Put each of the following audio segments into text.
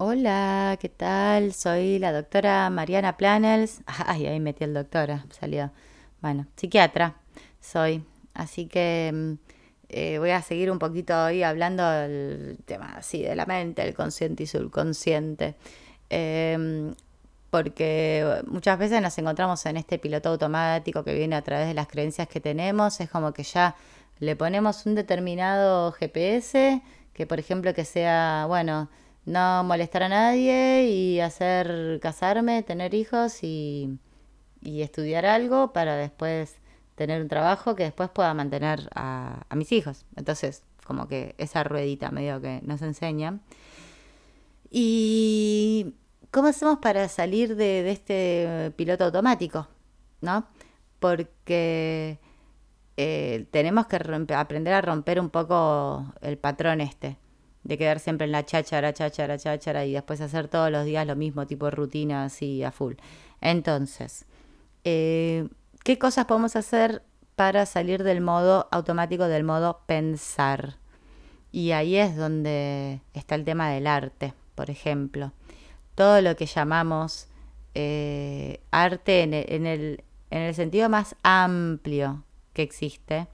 Hola, ¿qué tal? Soy la doctora Mariana Planels. Ay, ahí metí el doctora, salió. Bueno, psiquiatra soy. Así que mm, eh, voy a seguir un poquito hoy hablando del tema así de la mente, el consciente y subconsciente. Em, porque muchas veces nos encontramos en este piloto automático que viene a través de las creencias que tenemos. Es como que ya le ponemos un determinado GPS, que por ejemplo que sea, bueno, no molestar a nadie y hacer casarme, tener hijos y, y estudiar algo para después tener un trabajo que después pueda mantener a, a mis hijos. Entonces, como que esa ruedita medio que nos enseña. ¿Y cómo hacemos para salir de, de este piloto automático? ¿No? Porque eh, tenemos que aprender a romper un poco el patrón este, de quedar siempre en la cháchara, cháchara, cháchara y después hacer todos los días lo mismo, tipo rutina así a full. Entonces, eh, ¿qué cosas podemos hacer para salir del modo automático, del modo pensar? Y ahí es donde está el tema del arte, por ejemplo. Todo lo que llamamos eh, arte en el, en el sentido más amplio que existe,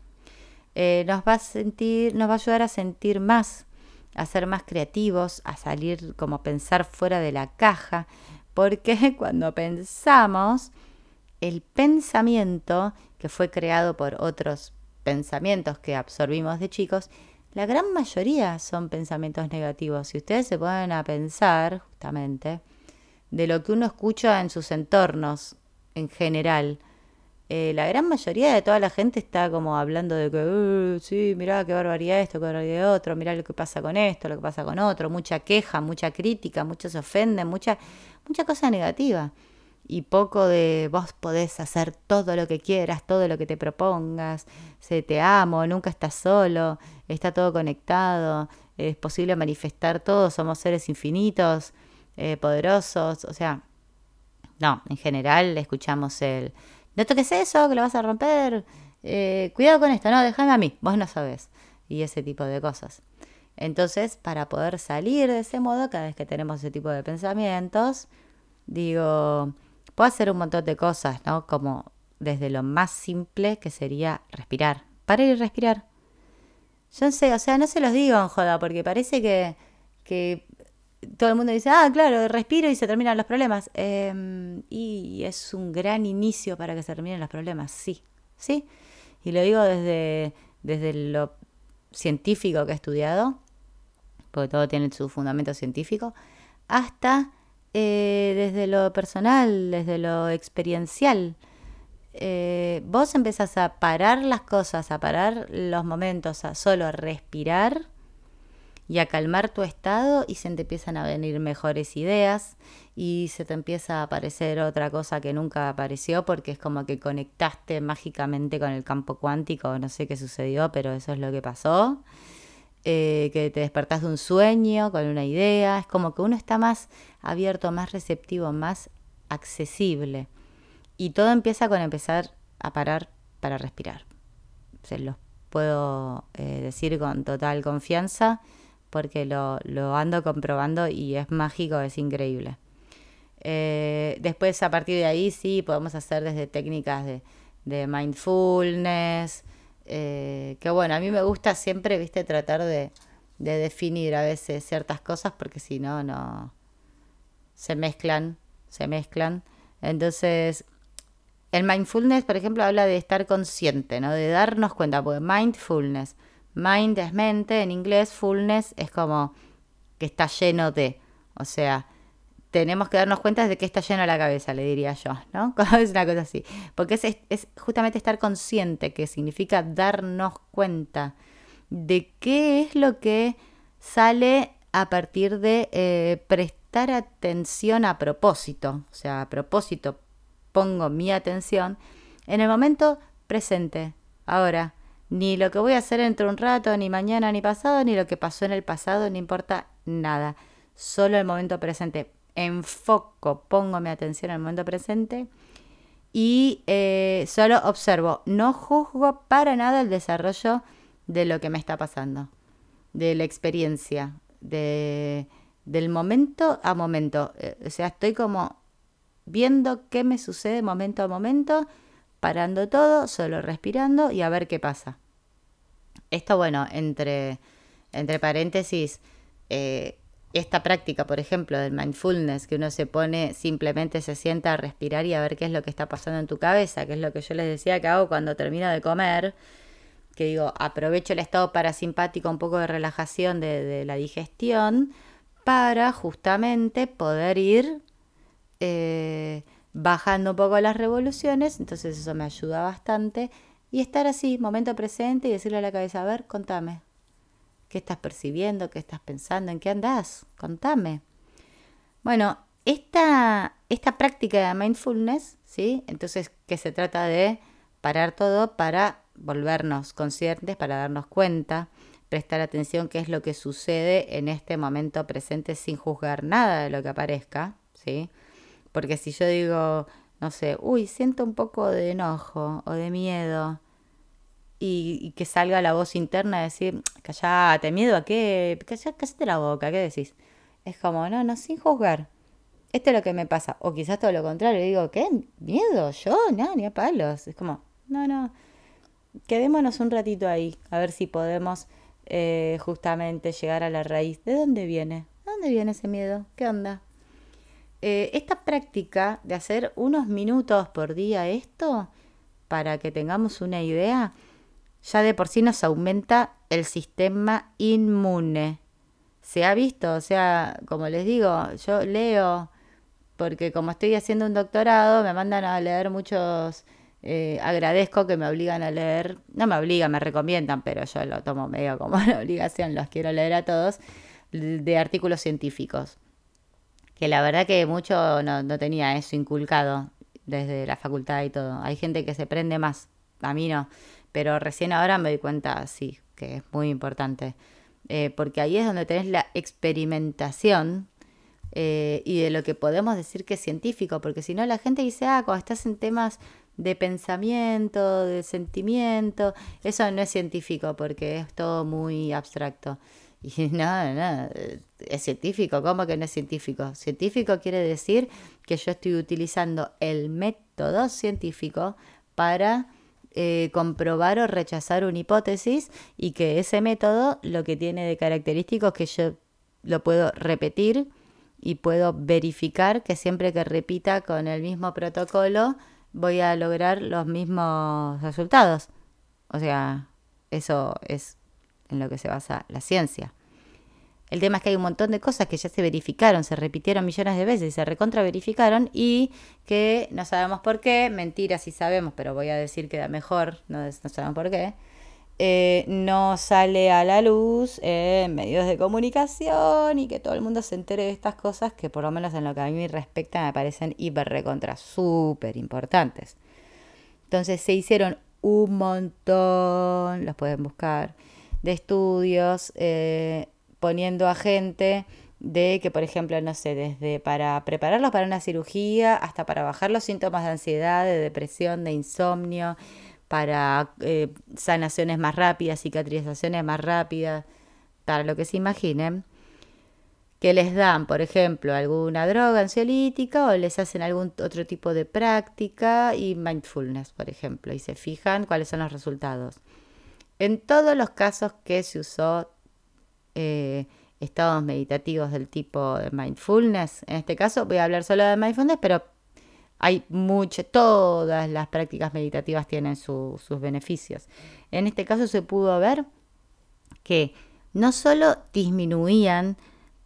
eh, nos va a sentir, nos va a ayudar a sentir más, a ser más creativos, a salir como pensar fuera de la caja, porque cuando pensamos, el pensamiento que fue creado por otros pensamientos que absorbimos de chicos, la gran mayoría son pensamientos negativos. Si ustedes se ponen a pensar, justamente, de lo que uno escucha en sus entornos en general, eh, la gran mayoría de toda la gente está como hablando de que, uh, sí, mirá qué barbaridad esto, qué barbaridad otro, mirá lo que pasa con esto, lo que pasa con otro, mucha queja, mucha crítica, muchos ofenden, mucha, mucha cosa negativa. Y poco de vos podés hacer todo lo que quieras, todo lo que te propongas, se te amo, nunca estás solo, está todo conectado, es posible manifestar todo, somos seres infinitos, eh, poderosos, o sea, no, en general escuchamos el no toques eso, que lo vas a romper. Eh, cuidado con esto, no, déjame a mí, vos no sabés. Y ese tipo de cosas. Entonces, para poder salir de ese modo, cada vez que tenemos ese tipo de pensamientos, digo, puedo hacer un montón de cosas, ¿no? Como desde lo más simple que sería respirar. Parar y respirar. Yo no sé, o sea, no se los digo en joda, porque parece que, que todo el mundo dice, ah, claro, respiro y se terminan los problemas. Em, y es un gran inicio para que se terminen los problemas, sí, sí. Y lo digo desde, desde lo científico que he estudiado, porque todo tiene su fundamento científico, hasta eh, desde lo personal, desde lo experiencial. Eh, vos empezás a parar las cosas, a parar los momentos, a solo respirar y a calmar tu estado y se te empiezan a venir mejores ideas y se te empieza a aparecer otra cosa que nunca apareció porque es como que conectaste mágicamente con el campo cuántico, no sé qué sucedió, pero eso es lo que pasó. Eh, que te despertás de un sueño con una idea, es como que uno está más abierto, más receptivo, más accesible. Y todo empieza con empezar a parar para respirar. Se los puedo eh, decir con total confianza porque lo, ando comprobando y es mágico, es increíble. Eh, después, a partir de ahí, sí, podemos hacer desde técnicas de, mindfulness, eh, que bueno, a mí me gusta siempre, viste, tratar de, definir a veces ciertas cosas porque si no, no se mezclan, se mezclan. Entonces, el mindfulness, por ejemplo, habla de estar consciente, ¿no? De darnos cuenta, porque mindfulness Mind es mente, en inglés fullness es como que está lleno de, o sea, tenemos que darnos cuenta de que está lleno la cabeza, le diría yo, ¿no? Es una cosa así. Porque es, justamente estar consciente, que significa darnos cuenta de qué es lo que sale a partir de eh, prestar atención a propósito. O sea, a propósito pongo mi atención en el momento presente, ahora ni lo que voy a hacer dentro de un rato, ni mañana, ni pasado, ni lo que pasó en el pasado, no importa nada. Solo el momento presente. Enfoco, pongo mi atención al momento presente y eh, solo observo. No juzgo para nada el desarrollo de lo que me está pasando, de la experiencia, de, del momento a momento. Eh, o sea, estoy como viendo qué me sucede momento a momento, parando todo, solo respirando y a ver qué pasa. Esto, bueno, entre, entre paréntesis, eh, esta práctica, por ejemplo, del mindfulness, que uno se pone, simplemente se sienta a respirar y a ver qué es lo que está pasando en tu cabeza, que es lo que yo les decía que hago cuando termino de comer, que digo, aprovecho el estado parasimpático, un poco de relajación de, la digestión, para justamente poder ir eh, bajando un poco las revoluciones, entonces eso me ayuda bastante, y estar así, momento presente, y decirle a la cabeza, a ver, contame, ¿Qué estás percibiendo? ¿Qué estás pensando? ¿En qué andás? Contame. Bueno, esta, esta práctica de mindfulness, ¿sí? Entonces, que se trata de parar todo para volvernos conscientes, para darnos cuenta, prestar atención qué es lo que sucede en este momento presente sin juzgar nada de lo que aparezca, ¿sí? Porque si yo digo, no sé, uy, siento un poco de enojo o de miedo, y, que salga la voz interna de decir, callate, miedo a qué, callate la boca, ¿qué decís? Es como, no, no, sin juzgar. Esto es lo que me pasa. O quizás todo lo contrario, digo, ¿qué? ¿Miedo? ¿Yo? No, ni a palos. Es como, no, no. Quedémonos un ratito ahí, a ver si podemos eh, justamente llegar a la raíz. ¿De dónde viene? ¿De dónde viene ese miedo? ¿Qué onda? Eh, esta práctica de hacer unos minutos por día esto, para que tengamos una idea, ya de por sí nos aumenta el sistema inmune. Se ha visto, o sea, como les digo, yo leo, porque como estoy haciendo un doctorado, me mandan a leer muchos, eh, agradezco que me obligan a leer, no me obligan, me recomiendan, pero yo lo tomo medio como una obligación, los quiero leer a todos, de artículos científicos. Que la verdad que mucho no, no tenía eso inculcado desde la facultad y todo. Hay gente que se prende más, a mí no. Pero recién ahora me doy cuenta, sí, que es muy importante. Eh, porque ahí es donde tenés la experimentación eh, y de lo que podemos decir que es científico, porque si no la gente dice, ah, cuando estás en temas de pensamiento, de sentimiento, eso no es científico porque es todo muy abstracto. Y no, no, es científico, ¿cómo que no es científico? Científico quiere decir que yo estoy utilizando el método científico para eh, comprobar o rechazar una hipótesis y que ese método lo que tiene de característico es que yo lo puedo repetir y puedo verificar que siempre que repita con el mismo protocolo voy a lograr los mismos resultados. O sea, eso es en lo que se basa la ciencia. El tema es que hay un montón de cosas que ya se verificaron, se repitieron millones de veces y se recontra verificaron y que no sabemos por qué, mentira sí sabemos, pero voy a decir que da mejor, no, sabemos por qué, eh, no sale a la luz en medios de comunicación y que todo el mundo se entere de estas cosas que por lo menos en lo que a mí me respecta me parecen hiper recontra súper importantes. Entonces se hicieron un montón, los pueden buscar, de estudios. Eh, poniendo a gente de que, por ejemplo, no sé, desde para prepararlos para una cirugía hasta para bajar los síntomas de ansiedad, de depresión, de insomnio, para eh, sanaciones más rápidas, cicatrizaciones más rápidas, para lo que se imaginen, que les dan, por ejemplo, alguna droga ansiolítica o les hacen algún otro tipo de práctica y mindfulness, por ejemplo, y se fijan cuáles son los resultados. En todos los casos que se usó eh, estados meditativos del tipo de mindfulness. En este caso voy a hablar solo de mindfulness, pero hay mucho, todas las prácticas meditativas tienen sus beneficios. En este caso se pudo ver que no solo disminuían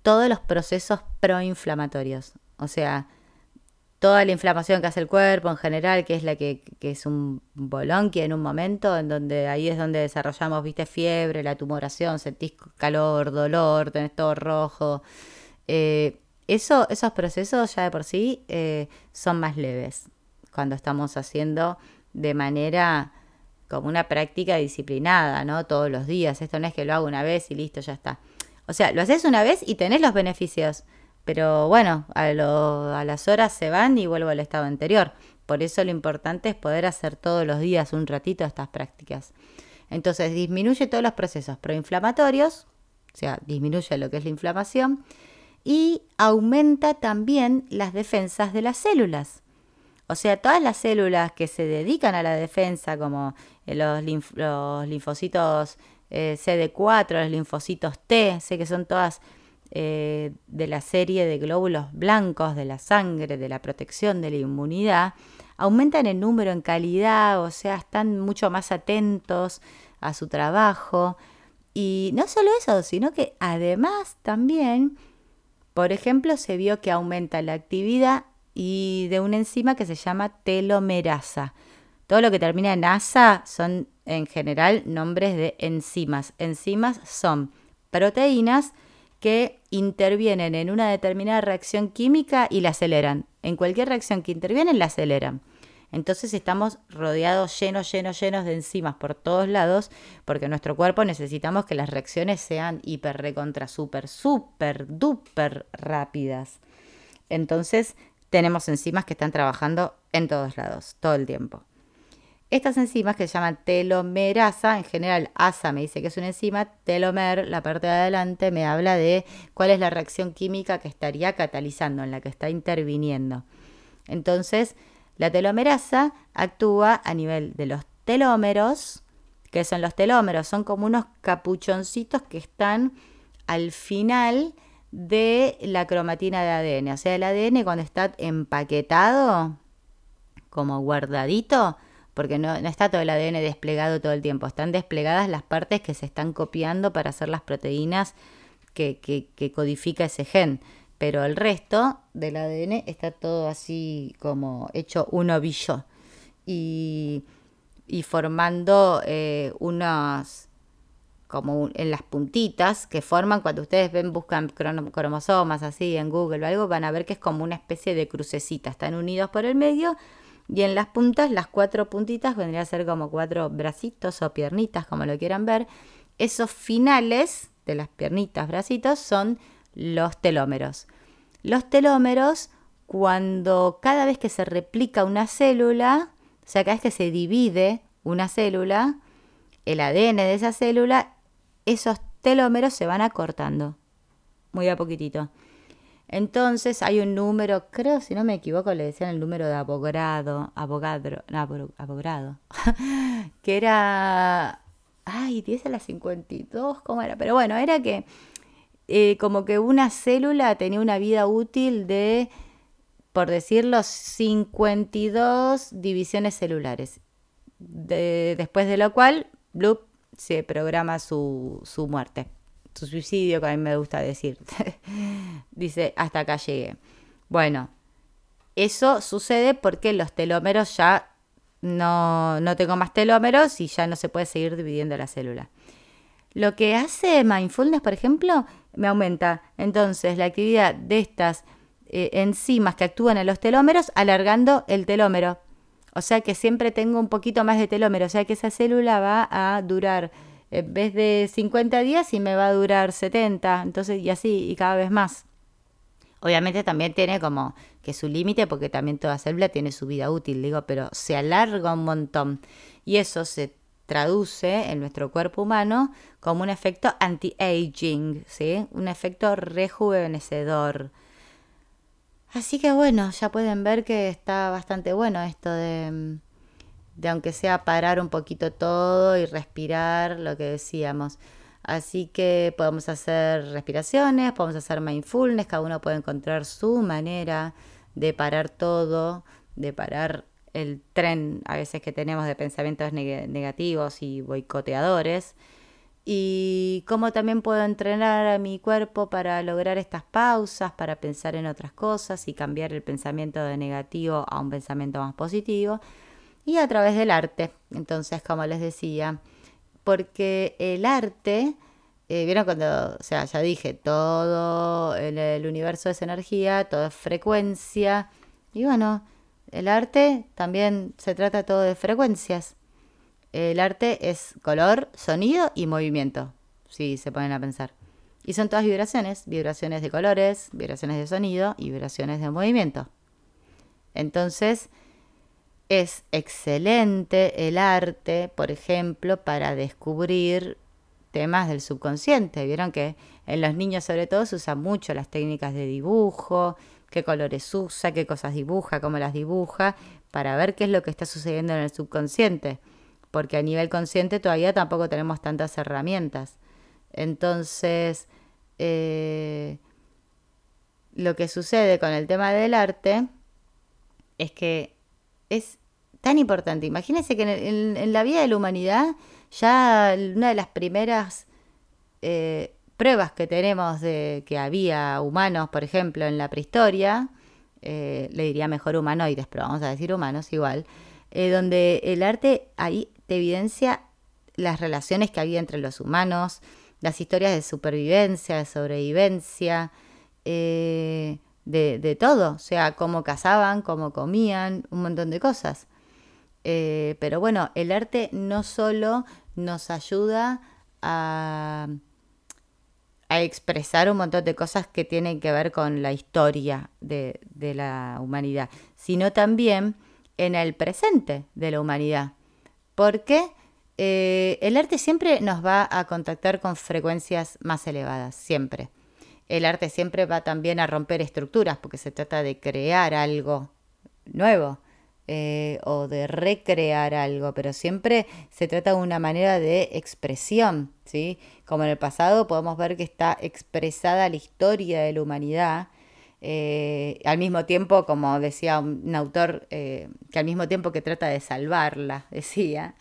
todos los procesos proinflamatorios, o sea, toda la inflamación que hace el cuerpo en general, que es la que, es un bolonqui en un momento, en donde ahí es donde desarrollamos, viste, fiebre, la tumoración, sentís calor, dolor, tenés todo rojo. Eh, eso, esos procesos ya de por sí eh, son más leves cuando estamos haciendo de manera como una práctica disciplinada, ¿no? Todos los días. Esto no es que lo hago una vez y listo, ya está. O sea, lo haces una vez y tenés los beneficios. Pero bueno, a, las horas se van y vuelvo al estado anterior. Por eso lo importante es poder hacer todos los días un ratito estas prácticas. Entonces disminuye todos los procesos proinflamatorios, o sea, disminuye lo que es la inflamación y aumenta también las defensas de las células. O sea, todas las células que se dedican a la defensa, como eh, los, linfocitos eh, CD4, los linfocitos T, sé que son todas eh, de la serie de glóbulos blancos de la sangre, de la protección de la inmunidad, aumentan en número, en calidad, o sea, están mucho más atentos a su trabajo. Y no solo eso, sino que además también, por ejemplo, se vio que aumenta la actividad y de una enzima que se llama telomerasa. Todo lo que termina en asa son en general nombres de enzimas. Enzimas son proteínas que intervienen en una determinada reacción química y la aceleran. En cualquier reacción que intervienen la aceleran. Entonces estamos rodeados llenos, llenos, llenos de enzimas por todos lados, porque nuestro cuerpo necesitamos que las reacciones sean hiper, recontra, super, super, duper rápidas. Entonces tenemos enzimas que están trabajando en todos lados, todo el tiempo. Estas enzimas que se llaman telomerasa, en general ASA me dice que es una enzima, telomer, la parte de adelante, me habla de cuál es la reacción química que estaría catalizando, en la que está interviniendo. Entonces, la telomerasa actúa a nivel de los telómeros, que son los telómeros, son como unos capuchoncitos que están al final de la cromatina de ADN. O sea, el ADN cuando está empaquetado, como guardadito, porque no, está todo el ADN desplegado todo el tiempo, están desplegadas las partes que se están copiando para hacer las proteínas que, que, codifica ese gen. Pero el resto del ADN está todo así como hecho un ovillo y, y formando eh, unos como en las puntitas que forman cuando ustedes ven, buscan cromosomas así en Google o algo, van a ver que es como una especie de crucecita, están unidos por el medio y en las puntas, las cuatro puntitas vendría a ser como cuatro bracitos o piernitas, como lo quieran ver. Esos finales de las piernitas, bracitos, son los telómeros. Los telómeros, cuando cada vez que se replica una célula, o sea, cada vez que se divide una célula, el ADN de esa célula esos telómeros se van acortando, muy a poquitito. Entonces hay un número, creo, si no me equivoco, le decían el número de abogado, abogado, abogado, que era, ay, 10 a la 52, ¿cómo era? Pero bueno, era que eh, como que una célula tenía una vida útil de, por decirlo, 52 divisiones celulares. después de lo cual, bloop, se programa su, su muerte, su suicidio, que a mí me gusta decir. Dice, hasta acá llegué. Bueno, eso sucede porque los telómeros ya no, no tengo más telómeros y ya no se puede seguir dividiendo la célula. Lo que hace mindfulness, por ejemplo, me aumenta entonces la actividad de estas eh, enzimas que actúan en los telómeros, alargando el telómero. O sea que siempre tengo un poquito más de telómero, o sea que esa célula va a durar, en vez de 50 días, y me va a durar 70, entonces, y así, y cada vez más. Obviamente también tiene como que su límite, porque también toda célula tiene su vida útil, digo, pero se alarga un montón. Y eso se traduce en nuestro cuerpo humano como un efecto anti-aging, ¿sí? Un efecto rejuvenecedor. Así que bueno, ya pueden ver que está bastante bueno esto de, de aunque sea parar un poquito todo y respirar, lo que decíamos. Así que podemos hacer respiraciones, podemos hacer mindfulness, cada uno puede encontrar su manera de parar todo, de parar el tren a veces que tenemos de pensamientos negativos y boicoteadores y cómo también puedo entrenar a mi cuerpo para lograr estas pausas, para pensar en otras cosas y cambiar el pensamiento de negativo a un pensamiento más positivo y a través del arte. Entonces, como les decía, porque el arte, eh, vieron cuando, o sea, ya dije, todo en el universo es energía, todo es frecuencia y bueno, el arte también se trata todo de frecuencias. El arte es color, sonido y movimiento, si se ponen a pensar. Y son todas vibraciones, vibraciones de colores, vibraciones de sonido y vibraciones de movimiento. Entonces, es excelente el arte, por ejemplo, para descubrir temas del subconsciente. Vieron que en los niños sobre todo se usan mucho las técnicas de dibujo, qué colores usa, qué cosas dibuja, cómo las dibuja, para ver qué es lo que está sucediendo en el subconsciente. Porque a nivel consciente todavía tampoco tenemos tantas herramientas. Entonces, eh, lo que sucede con el tema del arte es que es tan importante. Imagínense que en, la vida de la humanidad ya una de las primeras eh, pruebas que tenemos de que había humanos, por ejemplo, en la prehistoria, eh, le diría mejor humanoides, pero vamos a decir humanos igual, eh, donde el arte ahí te evidencia las relaciones que había entre los humanos, las historias de supervivencia, de sobrevivencia, de, todo, o sea, cómo cazaban, cómo comían, un montón de cosas. Eh, pero bueno, el arte no solo nos ayuda a, a, expresar un montón de cosas que tienen que ver con la historia de, la humanidad, sino también en el presente de la humanidad. Porque eh, el arte siempre nos va a contactar con frecuencias más elevadas, siempre. El arte siempre va también a romper estructuras, porque se trata de crear algo nuevo. Eh, o de recrear algo, pero siempre se trata de una manera de expresión, ¿sí? Como en el pasado podemos ver que está expresada la historia de la humanidad, eh, al mismo tiempo, como decía un, autor, eh, que al mismo tiempo que trata de salvarla, decía,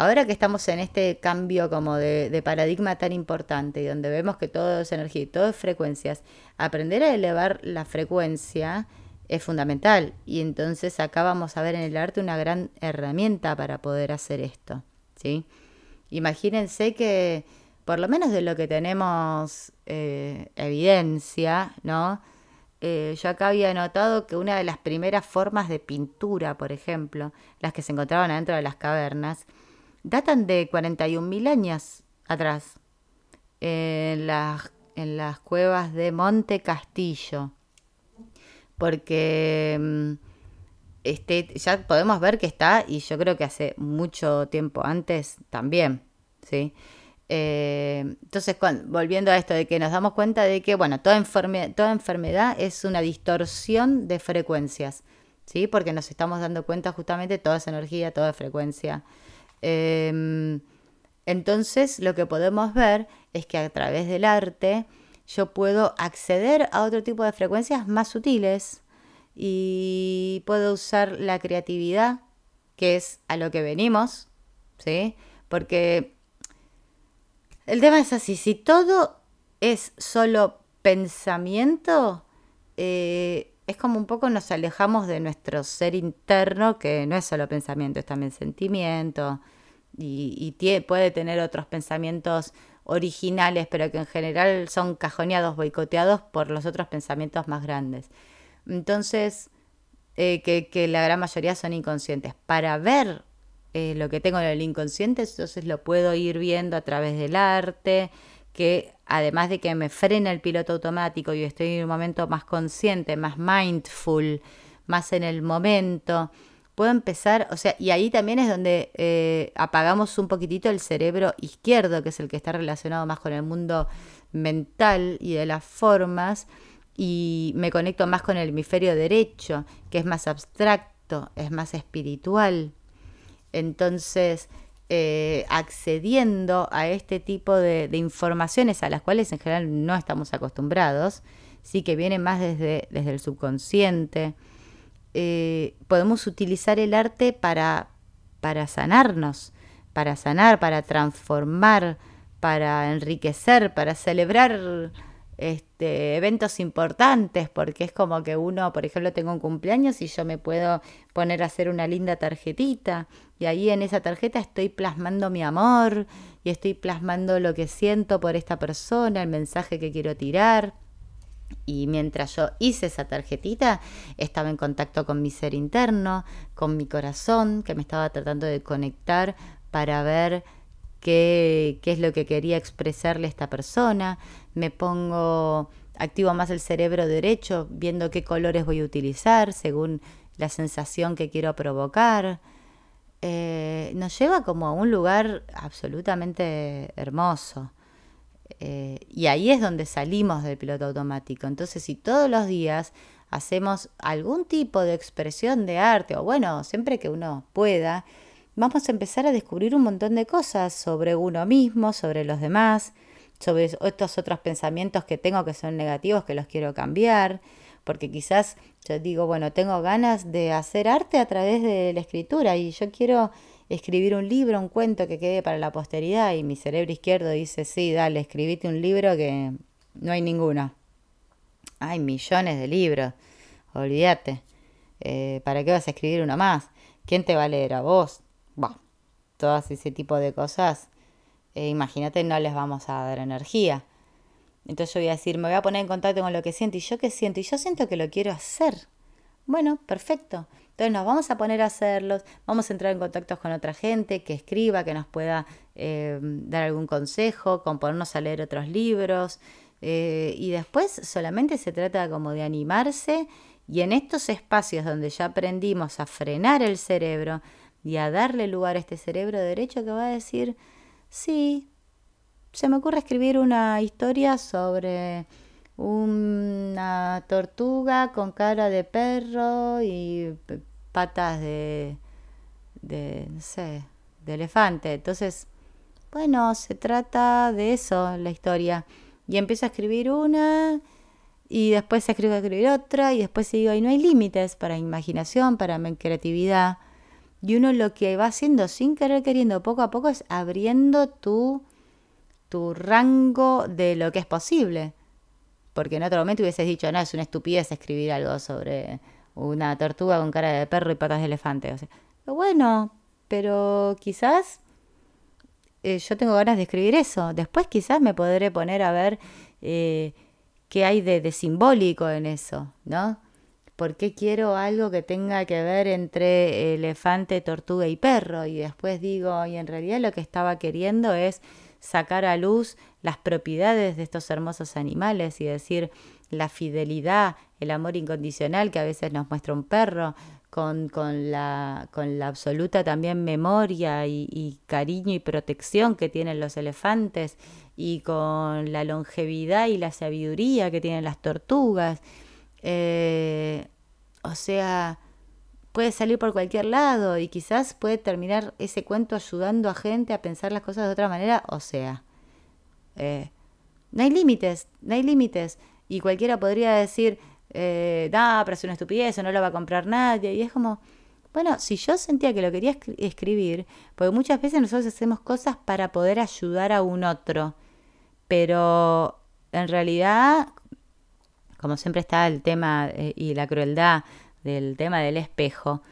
ahora que estamos en este cambio como de, paradigma tan importante, donde vemos que todo es energía y todo es frecuencias, aprender a elevar la frecuencia, es fundamental. Y entonces acá vamos a ver en el arte una gran herramienta para poder hacer esto. ¿sí? Imagínense que, por lo menos de lo que tenemos eh, evidencia, ¿no? Eh, yo acá había notado que una de las primeras formas de pintura, por ejemplo, las que se encontraban adentro de las cavernas, datan de 41.000 años atrás, en las, en las cuevas de Monte Castillo porque mm, este, ya podemos ver que está, y yo creo que hace mucho tiempo antes también, ¿sí? Eh, entonces, volviendo a esto de que nos damos cuenta de que, bueno, toda, toda enfermedad es una distorsión de frecuencias, ¿sí? Porque nos estamos dando cuenta justamente toda esa energía, toda frecuencia. Em, entonces, lo que podemos ver es que a través del arte, yo puedo acceder a otro tipo de frecuencias más sutiles y puedo usar la creatividad, que es a lo que venimos, ¿sí? Porque el tema es así, si todo es solo pensamiento, eh, es como un poco nos alejamos de nuestro ser interno, que no es solo pensamiento, es también sentimiento, y, puede tener otros pensamientos originales, pero que en general son cajoneados, boicoteados por los otros pensamientos más grandes. Entonces, eh, que, la gran mayoría son inconscientes. Para ver eh, lo que tengo en el inconsciente, entonces lo puedo ir viendo a través del arte, que además de que me frena el piloto automático y estoy en un momento más consciente, más mindful, más en el momento, puedo empezar, o sea, y ahí también es donde eh, apagamos un poquitito el cerebro izquierdo, que es el que está relacionado más con el mundo mental y de las formas, y me conecto más con el hemisferio derecho, que es más abstracto, es más espiritual. Entonces, eh, accediendo a este tipo de, informaciones a las cuales en general no estamos acostumbrados, sí que vienen más desde, desde el subconsciente, eh, podemos utilizar el arte para, para sanarnos, para sanar, para transformar, para enriquecer, para celebrar este, eventos importantes, porque es como que uno, por ejemplo, tengo un cumpleaños y yo me puedo poner a hacer una linda tarjetita y ahí en esa tarjeta estoy plasmando mi amor y estoy plasmando lo que siento por esta persona, el mensaje que quiero tirar. Y mientras yo hice esa tarjetita, estaba en contacto con mi ser interno, con mi corazón, que me estaba tratando de conectar para ver qué, qué es lo que quería expresarle a esta persona. Me pongo, activo más el cerebro derecho, viendo qué colores voy a utilizar según la sensación que quiero provocar. Eh, nos lleva como a un lugar absolutamente hermoso. Eh, y ahí es donde salimos del piloto automático. Entonces, si todos los días hacemos algún tipo de expresión de arte, o bueno, siempre que uno pueda, vamos a empezar a descubrir un montón de cosas sobre uno mismo, sobre los demás, sobre estos otros pensamientos que tengo que son negativos, que los quiero cambiar, porque quizás yo digo, bueno, tengo ganas de hacer arte a través de la escritura y yo quiero escribir un libro, un cuento que quede para la posteridad y mi cerebro izquierdo dice, sí, dale, escribite un libro que no hay ninguno. Hay millones de libros, olvídate. Eh, ¿Para qué vas a escribir uno más? ¿Quién te va a leer a vos? Bueno, todas ese tipo de cosas, eh, imagínate, no les vamos a dar energía. Entonces yo voy a decir, me voy a poner en contacto con lo que siento. ¿Y yo qué siento? Y yo siento que lo quiero hacer. Bueno, perfecto. Entonces nos vamos a poner a hacerlos, vamos a entrar en contacto con otra gente que escriba, que nos pueda eh, dar algún consejo, con ponernos a leer otros libros. Eh, y después solamente se trata como de animarse y en estos espacios donde ya aprendimos a frenar el cerebro y a darle lugar a este cerebro derecho que va a decir, sí, se me ocurre escribir una historia sobre una tortuga con cara de perro y patas de, de, no sé, de elefante. Entonces, bueno, se trata de eso, la historia. Y empiezo a escribir una y después escribo a escribir otra y después digo, y no hay límites para imaginación, para creatividad. Y uno lo que va haciendo sin querer queriendo poco a poco es abriendo tu, tu rango de lo que es posible. Porque en otro momento hubieses dicho, no, es una estupidez escribir algo sobre una tortuga con cara de perro y patas de elefante. O sea, bueno, pero quizás eh, yo tengo ganas de escribir eso. Después quizás me podré poner a ver eh, qué hay de, de, simbólico en eso, ¿no? ¿Por qué quiero algo que tenga que ver entre elefante, tortuga y perro? Y después digo, y en realidad lo que estaba queriendo es sacar a luz las propiedades de estos hermosos animales y decir, la fidelidad, el amor incondicional que a veces nos muestra un perro, con, con, la, con la absoluta también memoria y, cariño y protección que tienen los elefantes, y con la longevidad y la sabiduría que tienen las tortugas. Eh, o sea, puede salir por cualquier lado y quizás puede terminar ese cuento ayudando a gente a pensar las cosas de otra manera. O sea, eh, no hay límites, no hay límites. Y cualquiera podría decir, eh, no, pero es una estupidez, no lo va a comprar nadie. Y es como, bueno, si yo sentía que lo quería escribir, porque muchas veces nosotros hacemos cosas para poder ayudar a un otro, pero en realidad, como siempre está el tema eh, y la crueldad del tema del espejo,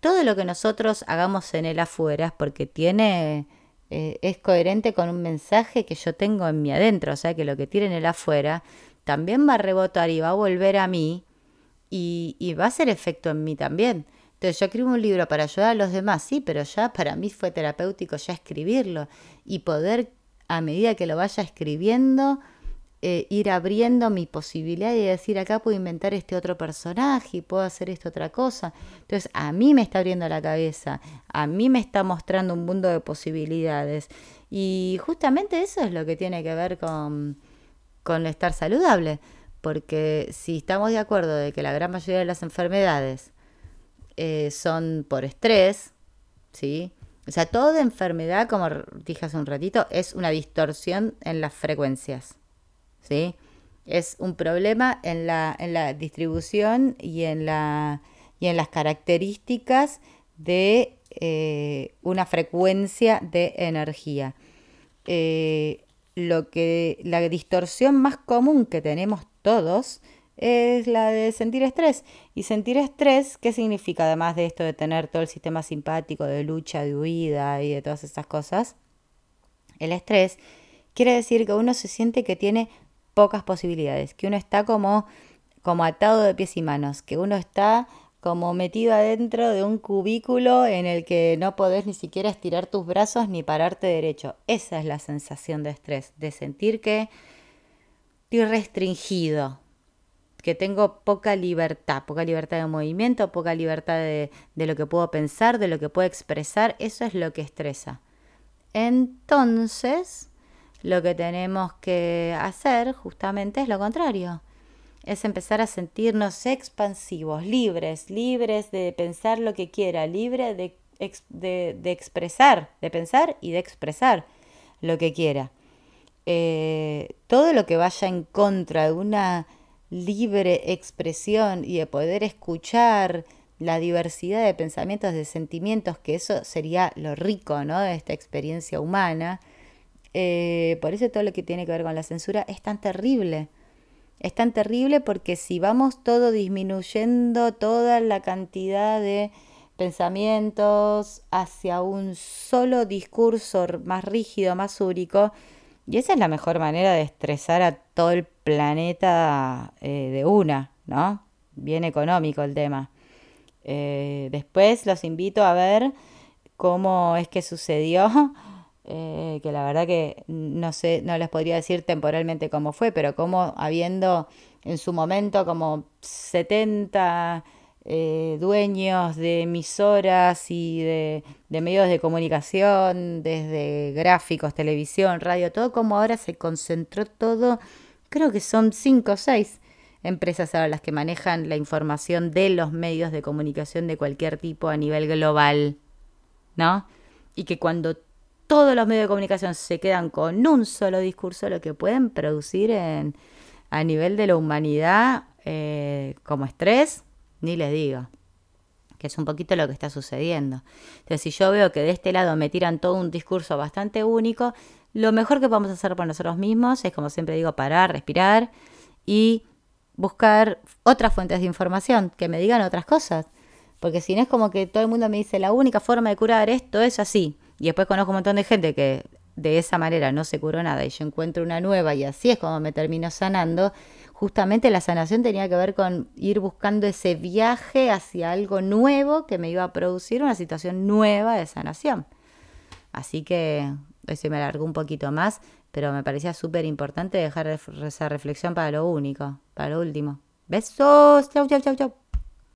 todo lo que nosotros hagamos en el afuera es porque tiene, eh, es coherente con un mensaje que yo tengo en mi adentro, o sea que lo que tiene en el afuera también va a rebotar y va a volver a mí y, va a hacer efecto en mí también. Entonces yo escribo un libro para ayudar a los demás, sí, pero ya para mí fue terapéutico ya escribirlo y poder a medida que lo vaya escribiendo eh, ir abriendo mi posibilidad de decir acá puedo inventar este otro personaje y puedo hacer esta otra cosa. Entonces a mí me está abriendo la cabeza, a mí me está mostrando un mundo de posibilidades y justamente eso es lo que tiene que ver con con estar saludable. Porque si estamos de acuerdo de que la gran mayoría de las enfermedades eh, son por estrés, ¿sí? O sea, toda enfermedad, como dije hace un ratito, es una distorsión en las frecuencias, ¿sí? Es un problema en la, en la distribución y en, la, y en las características de eh, una frecuencia de energía. Eh, lo que la distorsión más común que tenemos todos es la de sentir estrés. Y sentir estrés, ¿qué significa además de esto de tener todo el sistema simpático de lucha, de huida y de todas esas cosas? El estrés quiere decir que uno se siente que tiene pocas posibilidades, que uno está como, como atado de pies y manos, que uno está como metido adentro de un cubículo en el que no podés ni siquiera estirar tus brazos ni pararte derecho. Esa es la sensación de estrés, de sentir que estoy restringido, que tengo poca libertad, poca libertad de movimiento, poca libertad de, de lo que puedo pensar, de lo que puedo expresar, eso es lo que estresa. Entonces, lo que tenemos que hacer justamente es lo contrario. Es empezar a sentirnos expansivos, libres, libres de pensar lo que quiera, libre de, de, expresar, de pensar y de expresar lo que quiera. Eh, todo lo que vaya en contra de una libre expresión y de poder escuchar la diversidad de pensamientos, de sentimientos, que eso sería lo rico ¿no? de esta experiencia humana. Eh, por eso todo lo que tiene que ver con la censura es tan terrible. Es tan terrible porque si vamos todo disminuyendo toda la cantidad de pensamientos hacia un solo discurso más rígido, más único, y esa es la mejor manera de estresar a todo el planeta eh, de una, ¿no? Bien económico el tema. Eh, después los invito a ver cómo es que sucedió, eh, que la verdad que no sé, no les podría decir temporalmente cómo fue, pero cómo habiendo en su momento como 70 eh, dueños de emisoras y de, de, medios de comunicación, desde gráficos, televisión, radio, todo como ahora se concentró todo, creo que son 5 o 6 empresas ahora las que manejan la información de los medios de comunicación de cualquier tipo a nivel global, ¿no? Y que cuando todos los medios de comunicación se quedan con un solo discurso, lo que pueden producir en, a nivel de la humanidad eh, como estrés, ni les digo que es un poquito lo que está sucediendo. Entonces, si yo veo que de este lado me tiran todo un discurso bastante único, lo mejor que podemos hacer por nosotros mismos es, como siempre digo, parar, respirar y buscar otras fuentes de información que me digan otras cosas. Porque si no es como que todo el mundo me dice la única forma de curar esto es así. Y después conozco un montón de gente que de esa manera no se curó nada y yo encuentro una nueva y así es como me termino sanando. Justamente la sanación tenía que ver con ir buscando ese viaje hacia algo nuevo que me iba a producir una situación nueva de sanación. Así que se me alargó un poquito más, pero me parecía súper importante dejar esa reflexión para lo único, para lo último. Besos, chau, chau, chau, chau.